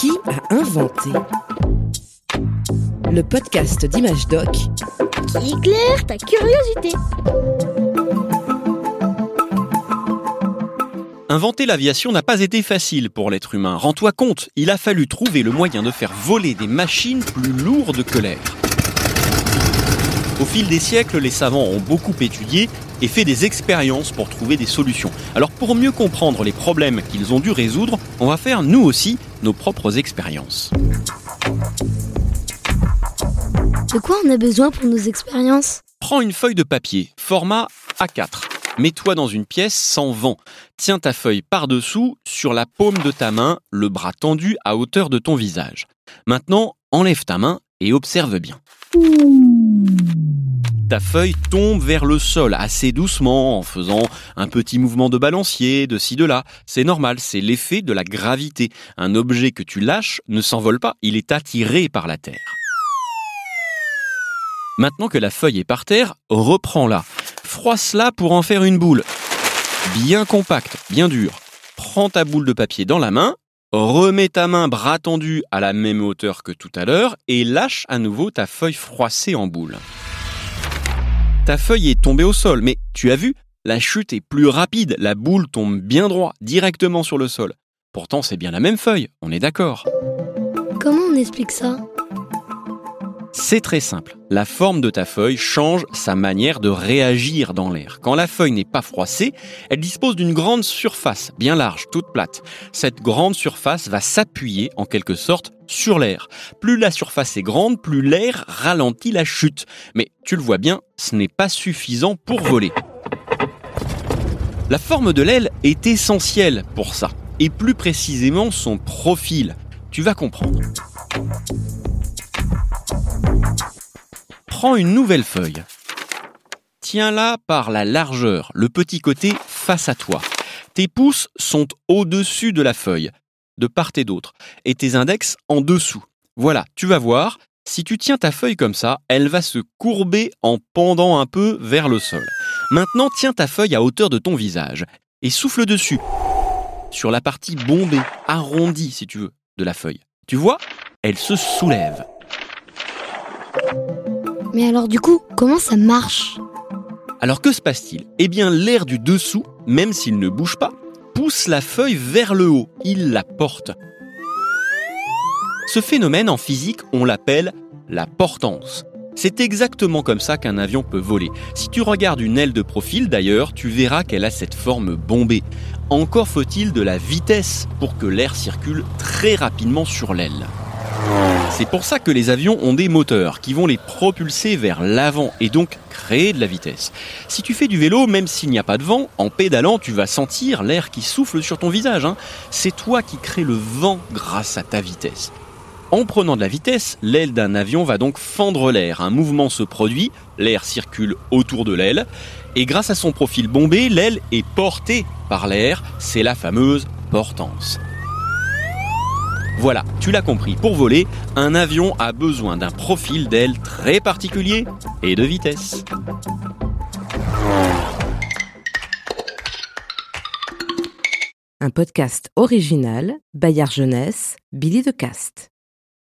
Qui a inventé Le podcast d'Image Doc qui éclaire ta curiosité? Inventer l'aviation n'a pas été facile pour l'être humain. Rends-toi compte, il a fallu trouver le moyen de faire voler des machines plus lourdes que l'air. Au fil des siècles, les savants ont beaucoup étudié et fait des expériences pour trouver des solutions. Alors pour mieux comprendre les problèmes qu'ils ont dû résoudre, on va faire nous aussi nos propres expériences. De quoi on a besoin pour nos expériences? Prends une feuille de papier, format A4. Mets-toi dans une pièce sans vent. Tiens ta feuille par-dessous, sur la paume de ta main, le bras tendu à hauteur de ton visage. Maintenant, enlève ta main et observe bien. Ta feuille tombe vers le sol assez doucement en faisant un petit mouvement de balancier de ci de là. C'est normal, c'est l'effet de la gravité. Un objet que tu lâches ne s'envole pas, il est attiré par la terre. Maintenant que la feuille est par terre, reprends-la. Froisse-la pour en faire une boule. Bien compacte, bien dure. Prends ta boule de papier dans la main, remets ta main bras tendu à la même hauteur que tout à l'heure et lâche à nouveau ta feuille froissée en boule. Ta feuille est tombée au sol, mais tu as vu, la chute est plus rapide, la boule tombe bien droit, directement sur le sol. Pourtant, c'est bien la même feuille, on est d'accord. Comment on explique ça? C'est très simple. La forme de ta feuille change sa manière de réagir dans l'air. Quand la feuille n'est pas froissée, elle dispose d'une grande surface, bien large, toute plate. Cette grande surface va s'appuyer, en quelque sorte, sur l'air. Plus la surface est grande, plus l'air ralentit la chute. Mais tu le vois bien, ce n'est pas suffisant pour voler. La forme de l'aile est essentielle pour ça, et plus précisément son profil. Tu vas comprendre. Prends une nouvelle feuille. Tiens-la par la largeur, le petit côté face à toi. Tes pouces sont au-dessus de la feuille, de part et d'autre, et tes index en dessous. Voilà, tu vas voir, si tu tiens ta feuille comme ça, elle va se courber en pendant un peu vers le sol. Maintenant, tiens ta feuille à hauteur de ton visage et souffle dessus, sur la partie bombée, arrondie si tu veux, de la feuille. Tu vois Elle se soulève. Mais alors du coup, comment ça marche? Alors que se passe-t-il? Eh bien, l'air du dessous, même s'il ne bouge pas, pousse la feuille vers le haut, il la porte. Ce phénomène en physique, on l'appelle la portance. C'est exactement comme ça qu'un avion peut voler. Si tu regardes une aile de profil d'ailleurs, tu verras qu'elle a cette forme bombée. Encore faut-il de la vitesse pour que l'air circule très rapidement sur l'aile. C'est pour ça que les avions ont des moteurs qui vont les propulser vers l'avant et donc créer de la vitesse. Si tu fais du vélo, même s'il n'y a pas de vent, en pédalant, tu vas sentir l'air qui souffle sur ton visage. hein. C'est toi qui crée le vent grâce à ta vitesse. En prenant de la vitesse, l'aile d'un avion va donc fendre l'air. Un mouvement se produit, l'air circule autour de l'aile, et grâce à son profil bombé, l'aile est portée par l'air. C'est la fameuse portance. Voilà, tu l'as compris, pour voler, un avion a besoin d'un profil d'aile très particulier et de vitesse. Un podcast original, Bayard Jeunesse, Billy de Cast.